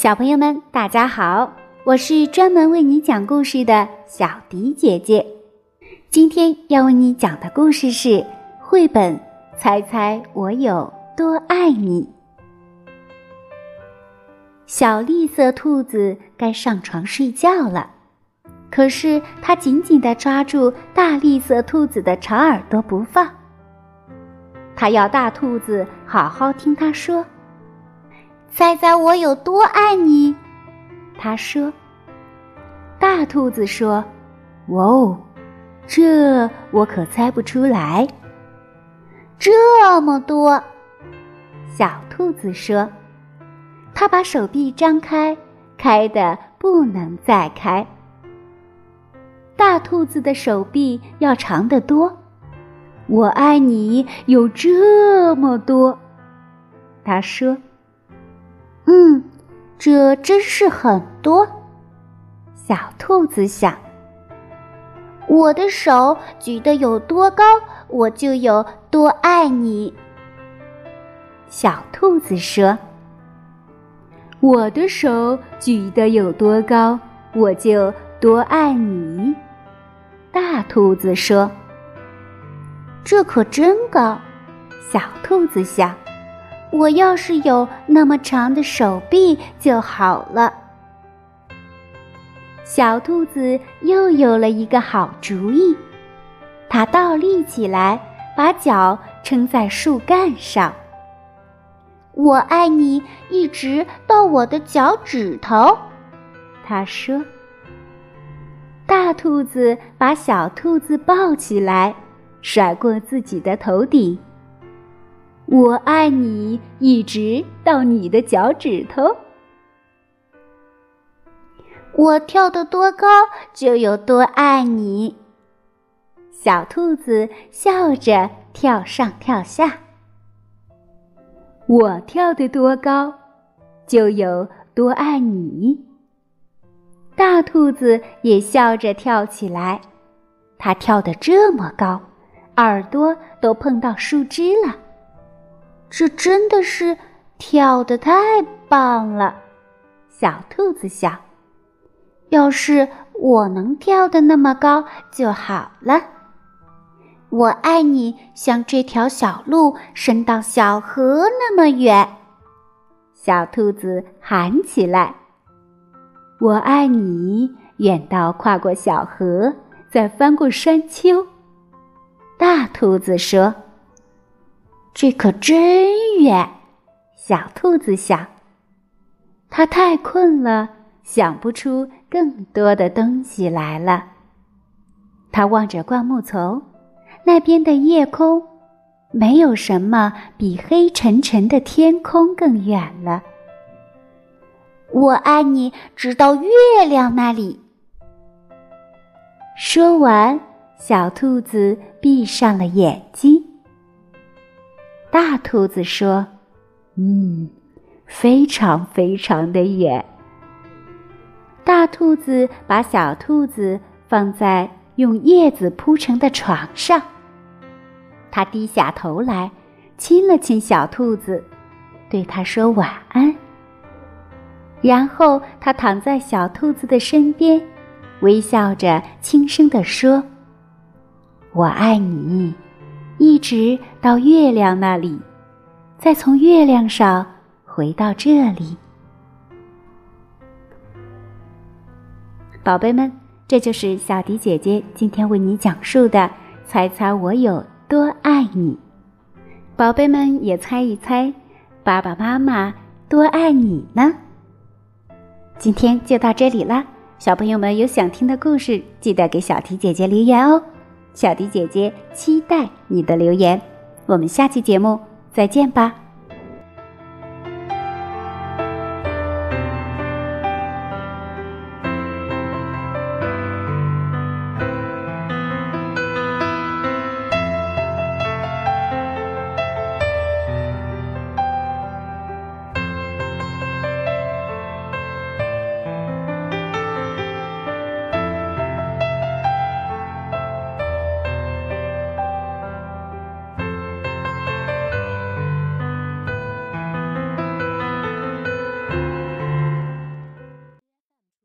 小朋友们，大家好，我是专门为你讲故事的小迪姐姐。今天要为你讲的故事是绘本《猜猜我有多爱你》。小绿色兔子该上床睡觉了，可是它紧紧地抓住大绿色兔子的长耳朵不放。它要大兔子好好听它说。猜猜我有多爱你？他说。大兔子说：“哇哦，这我可猜不出来。”这么多，小兔子说。他把手臂张开，开的不能再开。大兔子的手臂要长得多。我爱你有这么多，他说。嗯，这真是很多。小兔子想：“我的手举得有多高，我就有多爱你。”小兔子说：“我的手举得有多高，我就多爱你。”大兔子说：“这可真高。”小兔子想。我要是有那么长的手臂就好了。小兔子又有了一个好主意，它倒立起来，把脚撑在树干上。我爱你，一直到我的脚趾头，它说。大兔子把小兔子抱起来，甩过自己的头顶。我爱你，一直到你的脚趾头。我跳得多高，就有多爱你。小兔子笑着跳上跳下。我跳得多高，就有多爱你。大兔子也笑着跳起来，它跳得这么高，耳朵都碰到树枝了。这真的是跳的太棒了，小兔子想。要是我能跳的那么高就好了。我爱你，像这条小路伸到小河那么远。小兔子喊起来：“我爱你，远到跨过小河，再翻过山丘。”大兔子说。这可真远，小兔子想。它太困了，想不出更多的东西来了。它望着灌木丛，那边的夜空，没有什么比黑沉沉的天空更远了。我爱你，直到月亮那里。说完，小兔子闭上了眼睛。大兔子说：“嗯，非常非常的远。”大兔子把小兔子放在用叶子铺成的床上，它低下头来，亲了亲小兔子，对它说晚安。然后它躺在小兔子的身边，微笑着轻声地说：“我爱你。”一直到月亮那里，再从月亮上回到这里。宝贝们，这就是小迪姐姐今天为你讲述的《猜猜我有多爱你》。宝贝们也猜一猜，爸爸妈妈多爱你呢？今天就到这里啦，小朋友们有想听的故事，记得给小迪姐姐留言哦。小迪姐姐期待你的留言，我们下期节目再见吧。